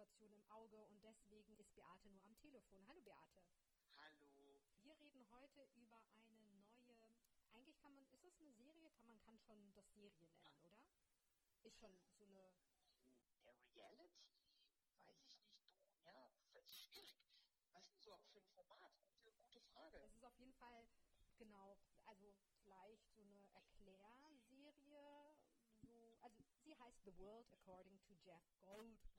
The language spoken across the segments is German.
Situation im Auge und deswegen ist Beate nur am Telefon. Hallo Beate. Hallo. Wir reden heute über eine neue, eigentlich kann man, ist das eine Serie? Kann man kann schon das Serie nennen, oder? Ist schon so eine. Der Reality, weiß ich nicht. Ja, schwierig. Was ist denn so für ein Format? Gute, gute Frage. Es ist auf jeden Fall, genau, also vielleicht so eine Erklärserie. So, also sie heißt The World According to Jeff Goldblum.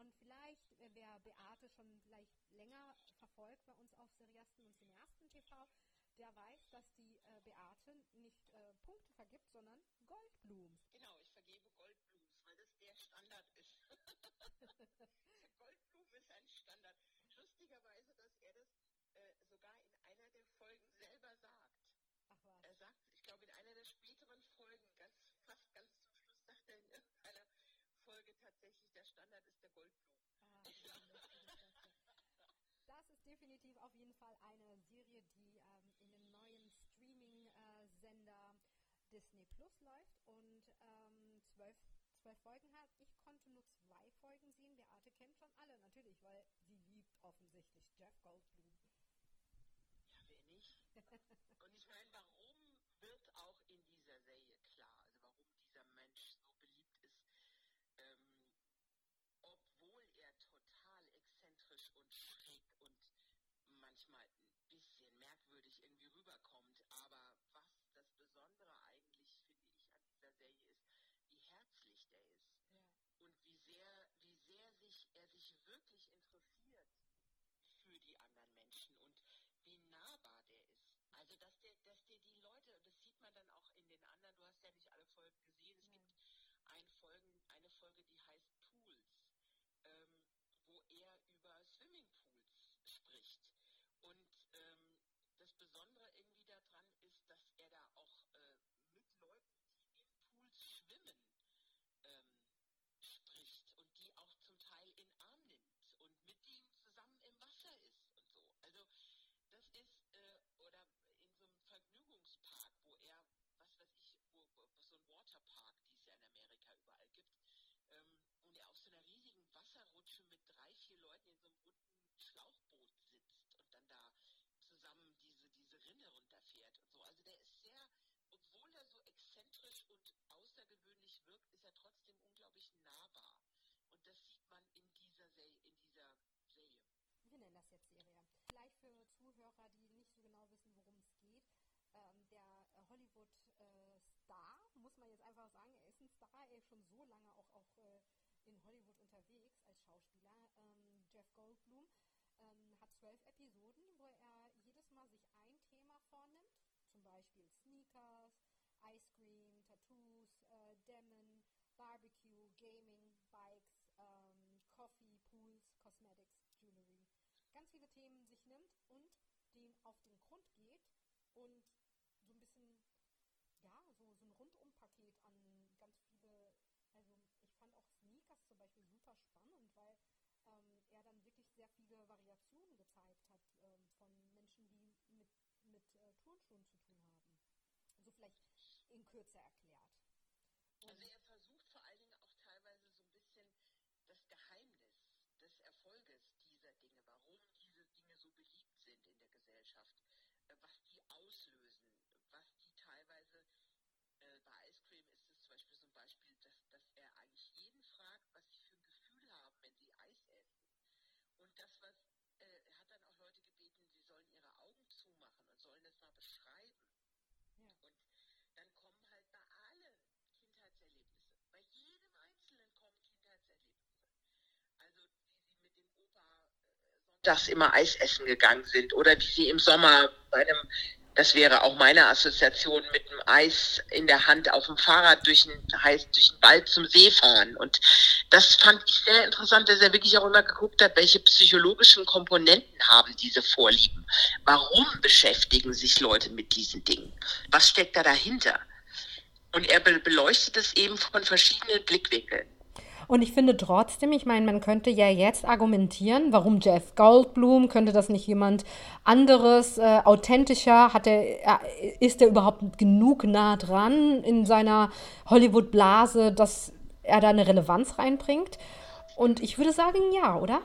Und vielleicht, äh, wer Beate schon vielleicht länger verfolgt bei uns auf Seriasten und Cineasten TV, der weiß, dass die äh, Beate nicht äh, Punkte vergibt, sondern Goldblums. Genau, ich vergebe Goldblums, weil das der Standard ist. Goldblum ist ein Standard. Lustigerweise, dass er das äh, sogar in einer der Folgen selber sagt. Ach was. Er sagt, ich glaube, in einer der späteren Folgen, ganz, fast ganz zum Schluss, sagt er in irgendeiner Folge tatsächlich, der Standard ist der Goldblum. Ah, das ist definitiv auf jeden Fall eine Serie, die ähm, in dem neuen Streaming-Sender Disney Plus läuft und ähm, zwölf, zwölf Folgen hat. Ich konnte nur zwei Folgen sehen. Beate kennt schon alle, natürlich, weil sie liebt offensichtlich Jeff Goldblum. Ja, wer nicht? Und ich meine, warum wird auch in dieser Serie klar, also warum dieser Mensch so beliebt ist, ähm, obwohl er total exzentrisch und schräg und manchmal ein bisschen merkwürdig irgendwie rüberkommt. Aber was das Besondere eigentlich, finde ich, an dieser Serie ist, wie herzlich der ist Ja. und wie sehr, wie sehr sich er sich wirklich interessiert für die anderen Menschen und wie nahbar der ist. Also dass der, dass der die Leute, das sieht man dann auch in den anderen, du hast ja nicht alle Folgen gesehen, es Nein. gibt ein Folgen, eine Folge, die heißt Pools, ähm, wo er über Swimmingpools spricht. Und ähm, das Besondere irgendwie daran ist, dass er da auch äh, mit Leuten, die in Pools schwimmen, ähm, spricht und die auch zum Teil in den Arm nimmt und mit ihm zusammen im Wasser ist und so. Also das ist, äh, oder in so einem Vergnügungspark, wo er, was weiß ich, wo, wo, so ein Waterpark, die es ja in Amerika überall gibt, ähm, und er auf so einer riesigen Wasserrutsche mit drei, vier Leuten in so einem runden Schlauchboot sitzt und dann da zusammen diese, diese Rinne runterfährt und so. Also der ist sehr, obwohl er so exzentrisch und außergewöhnlich wirkt, ist er trotzdem unglaublich nahbar. Und das sieht man in dieser Serie, in dieser Serie. Wir nennen das jetzt Serie. Vielleicht für Zuhörer, die nicht so genau wissen, worum es geht. Ähm, der äh, Hollywood-Star, muss man jetzt einfach sagen, er ist ein Star, er ist schon so lange auch, auch äh, in Hollywood unterwegs als Schauspieler. Ähm, Jeff Goldblum ähm, hat zwölf Episoden, wo er jedes Mal sich ein Thema vornimmt. Zum Beispiel Sneakers, Ice Cream, Tattoos, äh, Dämmen, Barbecue, Gaming, Bikes, ähm, Coffee, Pools, Cosmetics, Jewelry. Ganz viele Themen sich nimmt und den auf den Grund geht und so ein bisschen, ja, so, so ein Rundumpaket an ganz viele, also ich fand Sneakers zum Beispiel super spannend, weil ähm, er dann wirklich sehr viele Variationen gezeigt hat ähm, von Menschen, die mit, mit äh, Turnschuhen zu tun haben. So vielleicht in Kürze erklärt. Also er versucht vor allen Dingen auch teilweise so ein bisschen das Geheimnis des Erfolges dieser Dinge, warum diese Dinge so beliebt sind in der Gesellschaft, äh, was die auslösen, was die teilweise, äh, bei Ice Cream ist es zum Beispiel so ein Beispiel, dass, dass er eigentlich jeden fragt, was sie für ein Gefühl haben, wenn sie Eis essen. Und das, was, äh, er hat dann auch Leute gebeten, sie sollen ihre Augen zumachen und sollen das mal beschreiben. Ja. Und dann kommen halt bei allen Kindheitserlebnisse. Bei jedem Einzelnen kommen Kindheitserlebnisse. Also wie sie mit dem Opa sonntags immer Eis essen gegangen sind oder wie sie im Sommer bei einem, das wäre auch meine Assoziation, mit einem Eis in der Hand auf dem Fahrrad durch den, heißt, durch den Wald zum See fahren. Und das fand ich sehr interessant, dass er wirklich auch immer geguckt hat, welche psychologischen Komponenten haben diese Vorlieben. Warum beschäftigen sich Leute mit diesen Dingen? Was steckt da dahinter? Und er be beleuchtet es eben von verschiedenen Blickwinkeln. Und ich finde trotzdem, ich meine, man könnte ja jetzt argumentieren, warum Jeff Goldblum, könnte das nicht jemand anderes, äh, authentischer, hat er, äh, ist er überhaupt genug nah dran in seiner Hollywood-Blase, dass er da eine Relevanz reinbringt? Und ich würde sagen, ja, oder?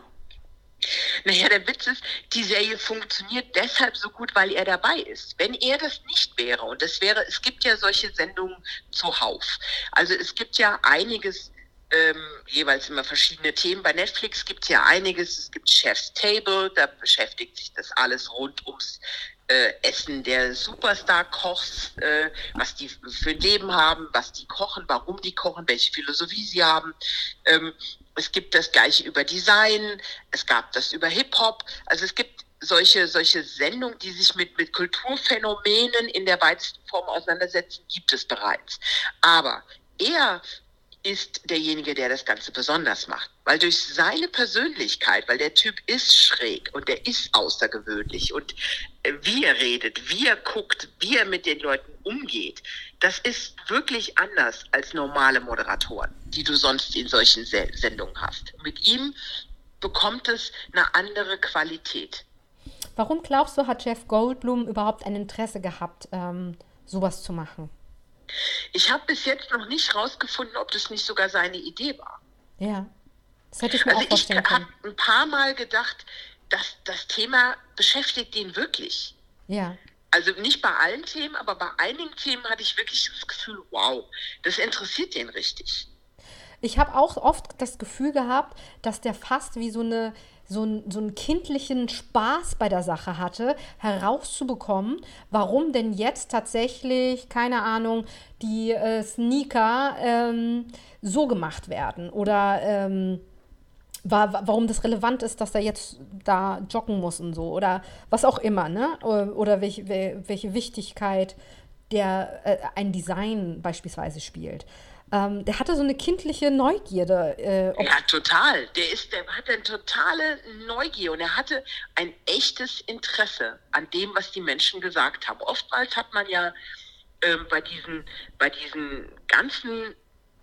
Naja, der Witz ist, die Serie funktioniert deshalb so gut, weil er dabei ist. Wenn er das nicht wäre, und das wäre, es gibt ja solche Sendungen zuhauf. Also es gibt ja einiges, ähm, jeweils immer verschiedene Themen. Bei Netflix gibt es ja einiges. Es gibt Chef's Table, da beschäftigt sich das alles rund ums äh, Essen der Superstar-Kochs, äh, was die für ein Leben haben, was die kochen, warum die kochen, welche Philosophie sie haben. Ähm, es gibt das gleiche über Design, es gab das über Hip-Hop. Also es gibt solche, solche Sendungen, die sich mit, mit Kulturphänomenen in der weitesten Form auseinandersetzen, gibt es bereits. Aber er ist derjenige, der das Ganze besonders macht. Weil durch seine Persönlichkeit, weil der Typ ist schräg und der ist außergewöhnlich und äh, wie er redet, wie er guckt, wie er mit den Leuten umgeht, das ist wirklich anders als normale Moderatoren, die du sonst in solchen Sendungen hast. Mit ihm bekommt es eine andere Qualität. Warum glaubst du, hat Jeff Goldblum überhaupt ein Interesse gehabt, ähm, sowas zu machen? Ich habe bis jetzt noch nicht rausgefunden, ob das nicht sogar seine Idee war. Ja, das hätte ich mir also auch vorstellen ich habe ein paar Mal gedacht, dass das Thema beschäftigt ihn wirklich. Ja. Also nicht bei allen Themen, aber bei einigen Themen hatte ich wirklich das Gefühl, wow, das interessiert den richtig. Ich habe auch oft das Gefühl gehabt, dass der fast wie so eine so, ein, so einen kindlichen Spaß bei der Sache hatte, herauszubekommen, warum denn jetzt tatsächlich, keine Ahnung, die äh, Sneaker ähm, so gemacht werden oder ähm, war, warum das relevant ist, dass er jetzt da joggen muss und so oder was auch immer, ne? Oder welche, welche Wichtigkeit der äh, ein Design beispielsweise spielt. Ähm, der hatte so eine kindliche Neugierde. Äh, ja, total. Der, ist, der hatte eine totale Neugier und er hatte ein echtes Interesse an dem, was die Menschen gesagt haben. Oftmals hat man ja äh, bei, diesen, bei diesen ganzen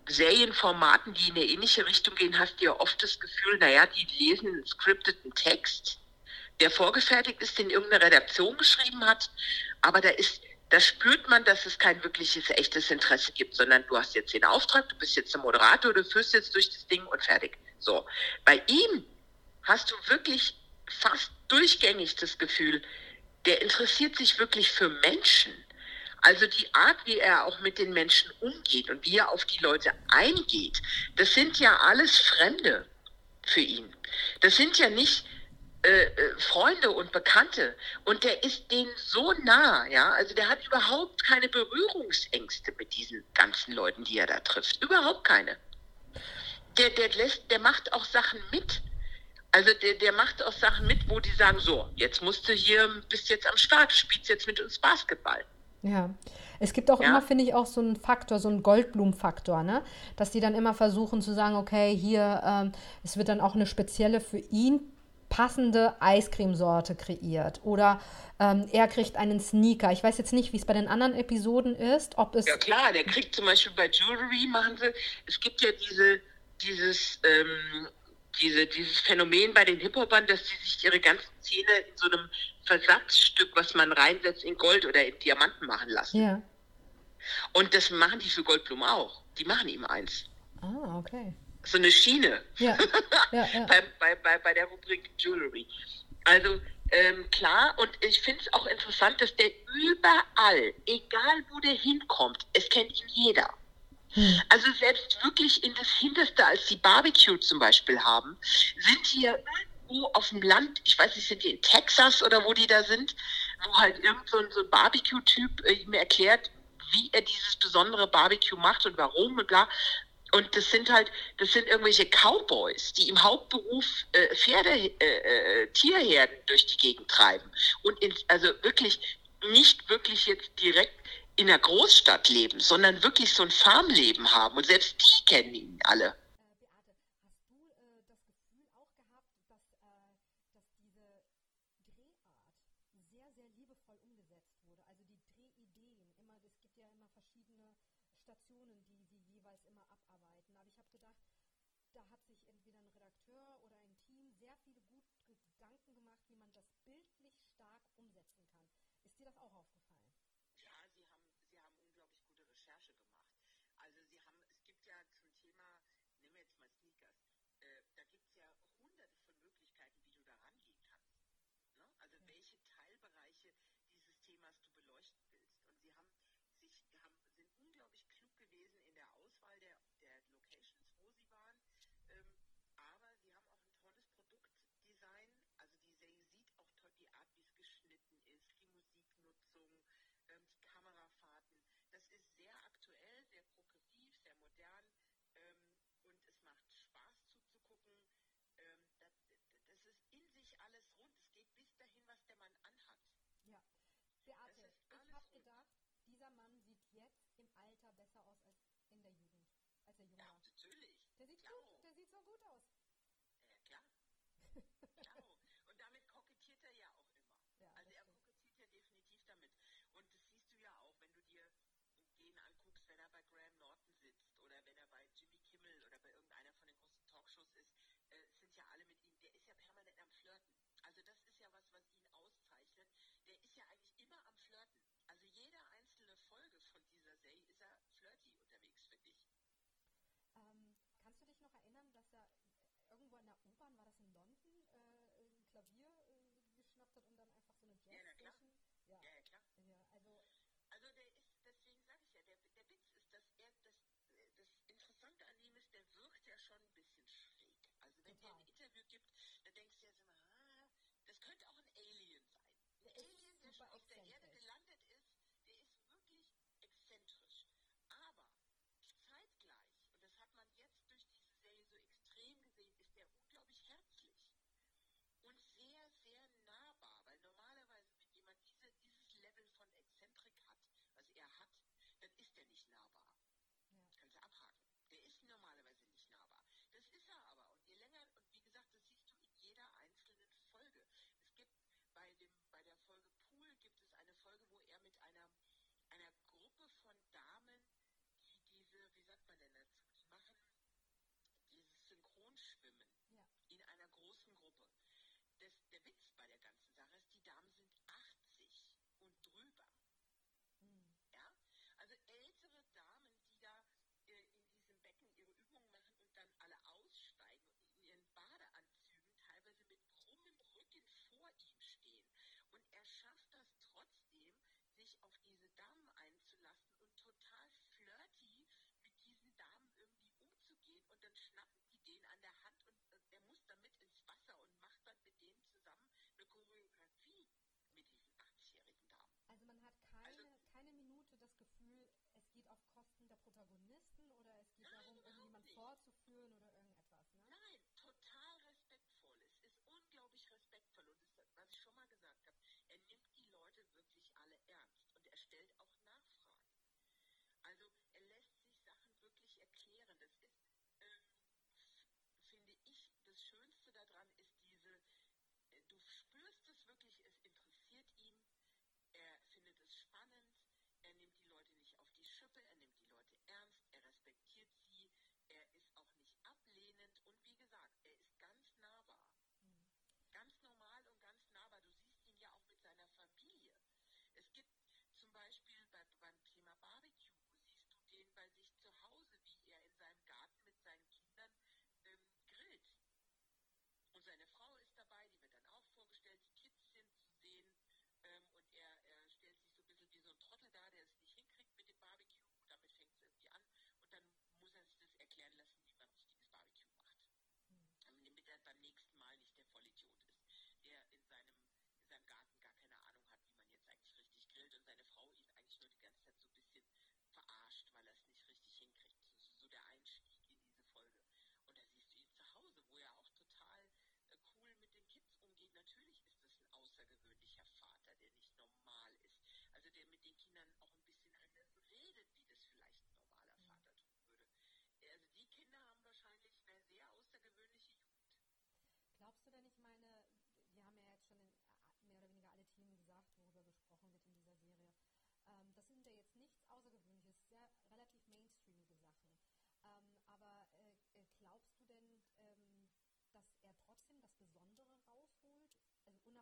Serienformaten, die in eine ähnliche Richtung gehen, hast du ja oft das Gefühl, naja, die lesen einen scripteten Text, der vorgefertigt ist, den irgendeine Redaktion geschrieben hat, aber da ist da spürt man, dass es kein wirkliches, echtes Interesse gibt, sondern du hast jetzt den Auftrag, du bist jetzt der Moderator, du führst jetzt durch das Ding und fertig. So. Bei ihm hast du wirklich fast durchgängig das Gefühl, der interessiert sich wirklich für Menschen. Also die Art, wie er auch mit den Menschen umgeht und wie er auf die Leute eingeht, das sind ja alles Fremde für ihn. Das sind ja nicht äh, äh, Freunde und Bekannte und der ist denen so nah, ja, also der hat überhaupt keine Berührungsängste mit diesen ganzen Leuten, die er da trifft, überhaupt keine. Der, der lässt, der macht auch Sachen mit. Also der, der macht auch Sachen mit, wo die sagen, so, jetzt musst du hier, bist jetzt am Start, du spielst jetzt mit uns Basketball. Ja. Es gibt auch ja. immer, finde ich, auch so einen Faktor, so einen Goldblum-Faktor, ne? Dass die dann immer versuchen zu sagen, okay, hier, ähm, es wird dann auch eine spezielle für ihn passende Eiscremesorte kreiert oder ähm, er kriegt einen Sneaker. Ich weiß jetzt nicht, wie es bei den anderen Episoden ist, ob es... Ja klar, der kriegt zum Beispiel bei Jewelry, machen sie, es gibt ja diese, dieses, ähm, diese, dieses Phänomen bei den Hip-Hopern, dass sie sich ihre ganzen Zähne in so einem Versatzstück, was man reinsetzt, in Gold oder in Diamanten machen lassen. Ja. Und das machen die für Goldblum auch. Die machen ihm eins. Ah, okay so eine Schiene ja. Ja, ja. bei, bei, bei, bei der Rubrik Jewelry. Also ähm, klar, und ich finde es auch interessant, dass der überall, egal wo der hinkommt, es kennt ihn jeder. Hm. Also selbst wirklich in das Hinterste, als die Barbecue zum Beispiel haben, sind die ja irgendwo auf dem Land, ich weiß nicht, sind die in Texas oder wo die da sind, wo halt irgend so ein, so ein Barbecue-Typ äh, mir erklärt, wie er dieses besondere Barbecue macht und warum und bla. Und das sind halt, das sind irgendwelche Cowboys, die im Hauptberuf äh, Pferde, äh, äh, Tierherden durch die Gegend treiben. Und in, also wirklich nicht wirklich jetzt direkt in einer Großstadt leben, sondern wirklich so ein Farmleben haben. Und selbst die kennen ihn alle. sehr viele gute Gedanken gemacht, wie man das bildlich stark umsetzen kann. Ist dir das auch aufgefallen? Ja, Sie haben, Sie haben unglaublich gute Recherche gemacht. Also Sie haben, es gibt ja zum Thema, nehmen wir jetzt mal Sneakers, äh, da gibt es ja hunderte von Möglichkeiten, wie du da rangehen kannst. Ne? Also ja. welche Teilbereiche dieses Themas du beleuchten Ja. Beate, ich habe gedacht, dieser Mann sieht jetzt im Alter besser aus als in der Jugend, als er jung ja, natürlich. Der sieht, ja. gut, der sieht so gut aus. Ja, klar. ja, Klavier äh, geschnappt hat, und dann einfach so eine Jazz-Session... Ja, ja, ja, klar. Ja, also... Also der ist, deswegen sage ich ja, der, der Witz ist, dass er, das, äh, das Interessante an ihm ist, der wirkt ja schon ein bisschen schräg. Also wenn er ein Interview gibt, dann denkst du ja so, ah, das könnte auch ein Alien sein. Ein Alien, der schon auf der Erde der Witz bei der ganzen Sache ist, die Damen sind 80 und drüber. Mhm. Ja? Also ältere Damen, die da äh, in diesem Becken ihre Übungen machen und dann alle aussteigen und in ihren Badeanzügen teilweise mit krummem Rücken vor ihm stehen. Und er schafft das trotzdem, sich auf diese Damen einzulassen Klappe, er nimmt die Leute ernst,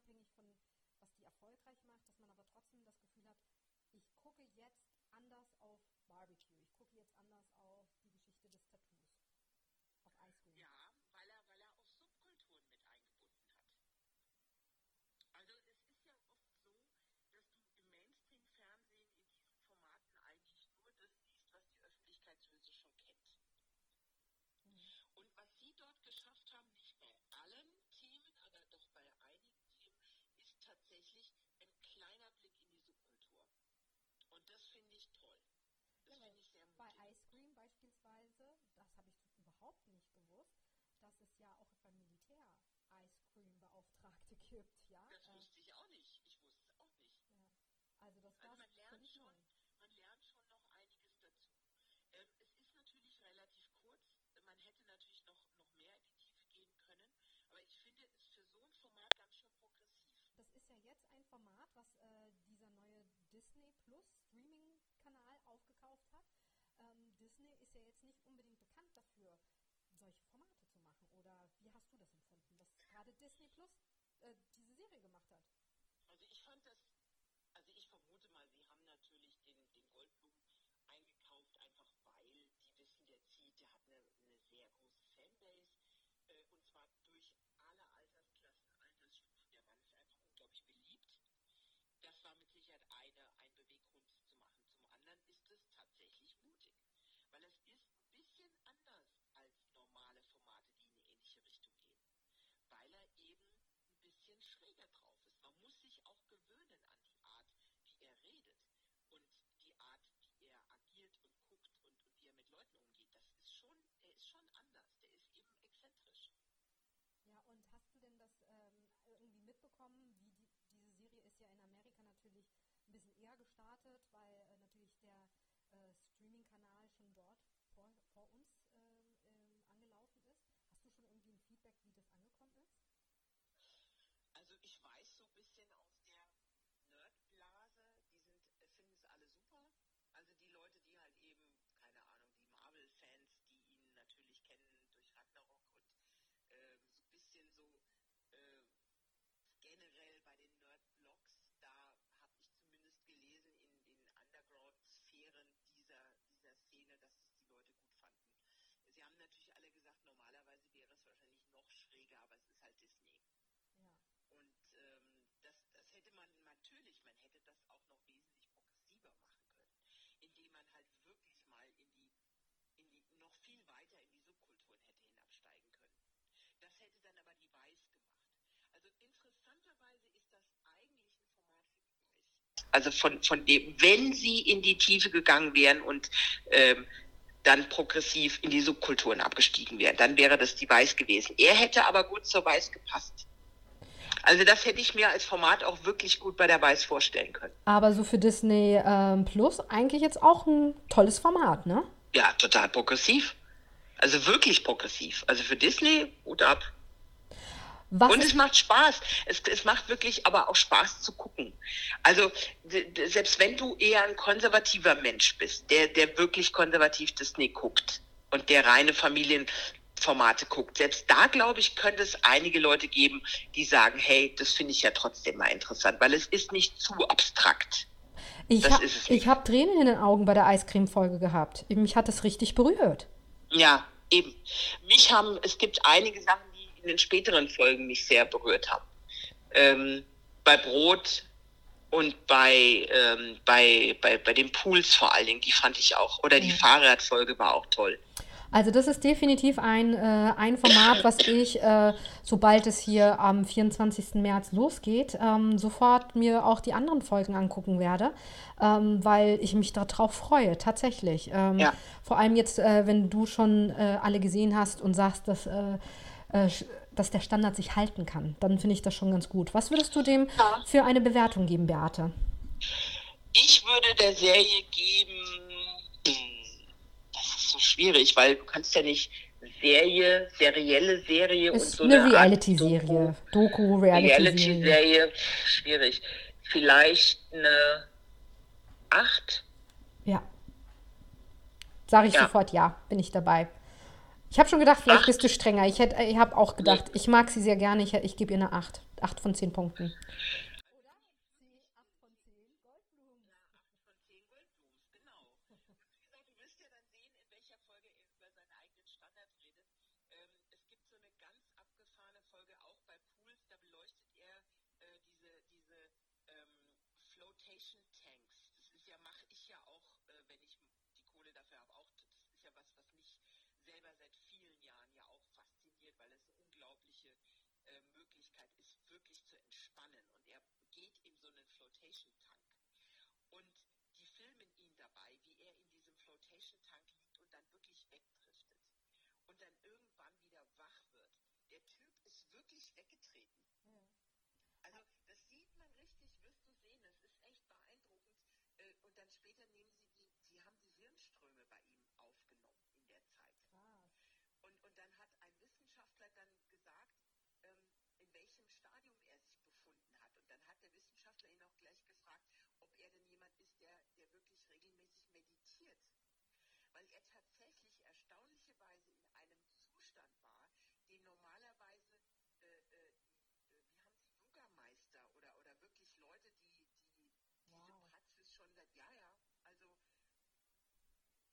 unabhängig von, was die erfolgreich macht, dass man aber trotzdem das Gefühl hat, ich gucke jetzt anders auf Barbecue, ich gucke jetzt anders auf bei Ice Cream beispielsweise, das habe ich überhaupt nicht gewusst, dass es ja auch beim Militär Ice Cream Beauftragte gibt, ja. Das ähm, wusste ich auch nicht. Ich wusste es auch nicht. Ja. Also das also man lernt schon, man lernt schon noch einiges dazu. Ähm, es ist natürlich relativ kurz. Man hätte natürlich noch, noch mehr in die Tiefe gehen können, aber ich finde es für so ein Format ganz schön progressiv. Das ist ja jetzt ein Format, was äh, dieser neue Disney Plus Streaming Kanal aufgekauft hat. Ähm, Disney ist ja jetzt nicht unbedingt bekannt dafür, solche Formate zu machen. Oder wie hast du das empfunden, dass gerade Disney Plus äh, diese Serie gemacht hat? Also ich fand das, also ich vermute mal, sie haben natürlich den, den Goldblum eingekauft, einfach weil die wissen, der zieht, der hat eine, eine sehr große Fanbase äh, und zwar durch alle Altersklassen, Altersstufen, der Mann ist einfach unglaublich beliebt. Das war mit Sicherheit eine, ein Beweggrund zu machen. Zum anderen ist es tatsächlich mutig, weil es ist ein bisschen anders als normale Formate, die in eine ähnliche Richtung gehen, weil er eben ein bisschen schräger drauf ist. Man muss sich auch gewöhnen an die Art, wie er redet und die Art, wie er agiert und guckt und, und wie er mit Leuten umgeht. Das ist schon, der ist schon anders. Der ist eben exzentrisch. Ja, und hast du denn das ähm, mitbekommen, wie die, diese Serie ist ja in Amerika natürlich ein bisschen eher gestartet, weil äh, natürlich der äh, Streaming-Kanal schon dort vor, vor uns ähm, ähm, angelaufen ist. Hast du schon irgendwie ein Feedback, wie das angekommen ist? Also ich weiß so ein bisschen aus der Nerdblase, die sind, äh, finden es alle super. Also die Leute, die halt eben, keine Ahnung, die Marvel-Fans, die ihn natürlich kennen durch Ragnarok und äh, so ein bisschen so äh, generell bei den Nerd-Blogs, da habe ich zumindest gelesen in den Underground-Sphären dieser, dieser Szene, dass es die Leute gut fanden. Sie haben natürlich alle gesagt, normalerweise wäre es wahrscheinlich noch schräger, aber es ist halt Disney. Ja. Und ähm, das, das hätte man natürlich, man hätte das auch noch wesentlich progressiver machen können, indem man halt wirklich mal in die, in die noch viel weiter in die Subkulturen hätte hinabsteigen können. Das hätte dann aber die Weiß gemacht. Also interessanterweise ist das eigentlich ein Format für die Weiß. Also von, von dem, wenn sie in die Tiefe gegangen wären und ähm, dann progressiv in die Subkulturen abgestiegen wären, dann wäre das die Weiß gewesen. Er hätte aber gut zur Weiß gepasst. Also das hätte ich mir als Format auch wirklich gut bei der Weiß vorstellen können. Aber so für Disney ähm, Plus eigentlich jetzt auch ein tolles Format, ne? Ja, total progressiv. Also wirklich progressiv. Also für Disney, Hut ab. Was Und es macht Spaß. Es, es macht wirklich aber auch Spaß zu gucken. Also selbst wenn du eher ein konservativer Mensch bist, der, der wirklich konservativ Disney guckt und der reine Familienformate guckt, selbst da, glaube ich, könnte es einige Leute geben, die sagen, hey, das finde ich ja trotzdem mal interessant, weil es ist nicht zu abstrakt. ich habe Tränen in den Augen bei der Eiscreme-Folge gehabt. Mich hat das richtig berührt. Ja, eben. Mich haben, es gibt einige Sachen, in den späteren Folgen mich sehr berührt haben. Ähm, bei Brot und bei, ähm, bei, bei, bei den Pools vor allen Dingen, die fand ich auch. Oder die Fahrradfolge war auch toll. Also das ist definitiv ein, äh, ein Format, was ich, äh, sobald es hier am 24. März losgeht, ähm, sofort mir auch die anderen Folgen angucken werde, ähm, weil ich mich darauf freue, tatsächlich. Ähm, Ja. Vor allem jetzt, äh, wenn du schon äh, alle gesehen hast und sagst, dass, äh, dass der Standard sich halten kann, dann finde ich das schon ganz gut. Was würdest du dem Ja. für eine Bewertung geben, Beate? Ich würde der Serie geben, das ist so schwierig, weil du kannst ja nicht Serie, serielle Serie und Ist so eine Art Reality-Serie. Doku-. Reality-Serie, schwierig. Vielleicht eine 8. Ja. Sage ich Ja. sofort ja, bin ich dabei. Ich habe schon gedacht, vielleicht Acht. bist du strenger. Ich, hätt- ich habe auch gedacht, ich mag sie sehr gerne. Ich, ich gebe ihr eine 8. 8 von 10 Punkten. von 10 Goldblums, genau. Und wie gesagt, du wirst ja dann sehen, in welcher Folge er über seinen eigenen Standard redet. Ähm, es gibt so eine ganz abgefahrene Folge auch bei Pools, da beleuchtet er äh, diese, diese ähm, Flotation Tanks. Das ist ja, mache ich ja auch, äh, wenn ich die Kohle dafür habe, auch. Das ist ja was, was mich selber seit vielen Jahren ja auch fasziniert, weil es eine unglaubliche äh, Möglichkeit ist, wirklich zu entspannen. Und er geht in so einen Flotation Tank und die filmen ihn dabei, wie er in diesem Flotation Tank liegt und dann wirklich wegdriftet und dann irgendwann wieder wach wird. Der Typ ist wirklich weggetreten. Also das sieht man richtig, wirst du sehen, das ist echt beeindruckend. Äh, Und dann später nehmen sie die, die haben die Hirnströme bei ihm aufgenommen in der Zeit. Und, und dann hat ein Wissenschaftler dann gesagt, ähm, in welchem Stadium er sich befunden hat. Und dann hat der Wissenschaftler er tatsächlich erstaunlicherweise in einem Zustand war, den normalerweise, äh, äh, äh wie haben Sie Yogameister oder, oder wirklich Leute, die, die Wow. diese Praxis schon seit, ja, ja, also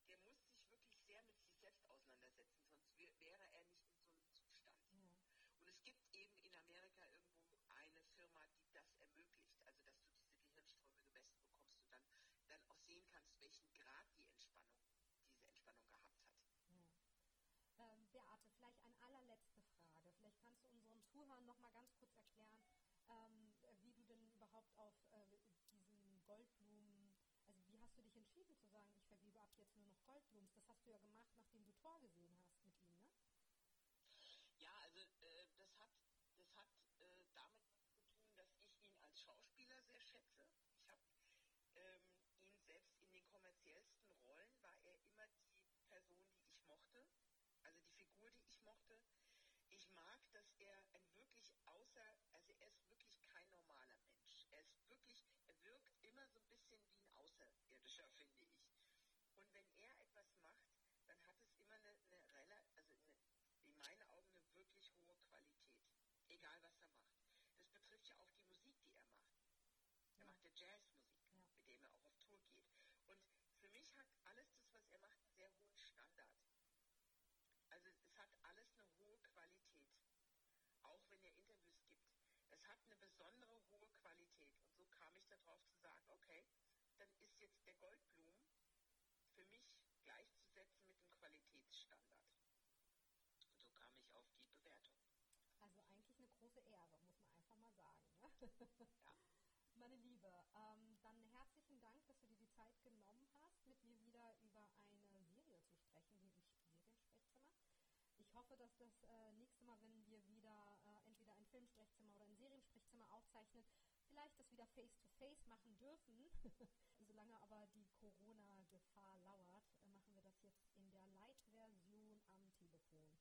der muss sich wirklich sehr mit sich selbst auseinandersetzen, sonst wär, wäre er nicht in so einem Zustand. Ja. Und es gibt eben in Amerika irgendwo eine Firma, die das ermöglicht, also dass du diese Gehirnströme gemessen bekommst und dann, dann auch sehen kannst, welchen Grad die Entspannung, diese Entspannung gehabt hat. Ähm, Beate, vielleicht eine allerletzte Frage. Vielleicht kannst du unseren Zuhörern noch mal ganz kurz erklären, ähm, wie du denn überhaupt auf äh, diesen Goldblumen, also wie hast du dich entschieden zu sagen, ich vergebe ab jetzt nur noch Goldblumen? Das hast du ja gemacht, nachdem du Tor gesehen hast mit ihm, ne? Ja, also äh, das hat, das hat äh, damit was zu tun, dass ich ihn als Schauspieler sehr schätze. Ich habe ähm, ihn selbst in den kommerziellsten Rollen war er immer die Person, die ich mochte, also die Figur, die ich mochte. Ich mag, dass er ein wirklich außer, also er ist wirklich kein normaler Mensch. Er ist wirklich, er wirkt immer so ein bisschen wie ein Außerirdischer, finde ich. Und wenn er etwas macht, dann hat es immer eine, eine rela- also eine, in meinen Augen eine wirklich hohe Qualität. Egal was er macht. Das betrifft ja auch die Musik, die er macht. Er Ja. macht ja Jazzmusik, Ja. mit dem er auch auf Tour geht. Und für mich hat alles das, was er macht, einen sehr hohen Standard. Also es hat alles eine hohe Qualität. Auch wenn er Interviews gibt. Es hat eine besondere hohe Qualität. Und so kam ich darauf zu sagen, okay, dann ist jetzt der Goldblum für mich gleichzusetzen mit dem Qualitätsstandard. Und so kam ich auf die Bewertung. Also eigentlich eine große Ehre, muss man einfach mal sagen. Ne? Meine Liebe, ähm, dann herzlichen Dank, dass du dir die Zeit genommen hast, mit mir wieder über eine Serie zu sprechen, die im Seriensprechzimmer. Ich hoffe, dass das äh, nächste Mal, wenn wir wieder Filmsprechzimmer oder ein Seriensprechzimmer aufzeichnen, vielleicht das wieder face-to-face machen dürfen. Solange aber die Corona-Gefahr lauert, äh, machen wir das jetzt in der Light-Version am Telefon,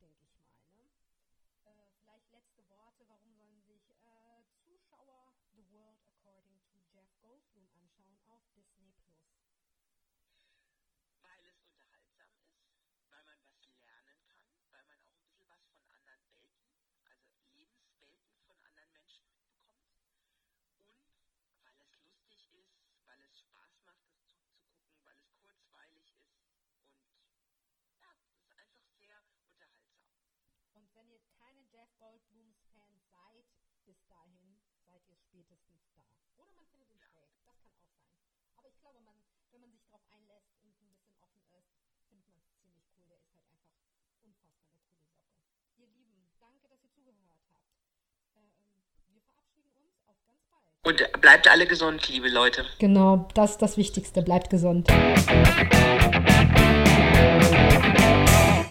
denke ich mal. Ne? Äh, vielleicht letzte Worte, warum sollen sich äh, Zuschauer The World According to Jeff Goldblum anschauen auf Disney Plus? Weil es unterhaltsam ist, weil man was lernen kann, weil man auch ein bisschen was von anderen Welten, also Lebenswelten von anderen Menschen mitbekommt. Und weil es lustig ist, weil es Spaß macht, es zuzugucken, weil es kurzweilig ist. Und ja, es ist einfach sehr unterhaltsam. Und wenn ihr keine Jeff Goldblums Fans seid, bis dahin seid ihr spätestens da. Oder man findet ihn Ja. schräg, das kann auch sein. Aber ich glaube, man, wenn man sich darauf einlässt und ein bisschen offen ist, findet man es ziemlich cool. Der ist halt einfach unfassbar eine coole Socke. Ihr Lieben, danke, dass ihr zugehört habt. Ähm, wir verabschieden uns auf ganz bald. Und bleibt alle gesund, liebe Leute. Genau, das ist das Wichtigste. Bleibt gesund.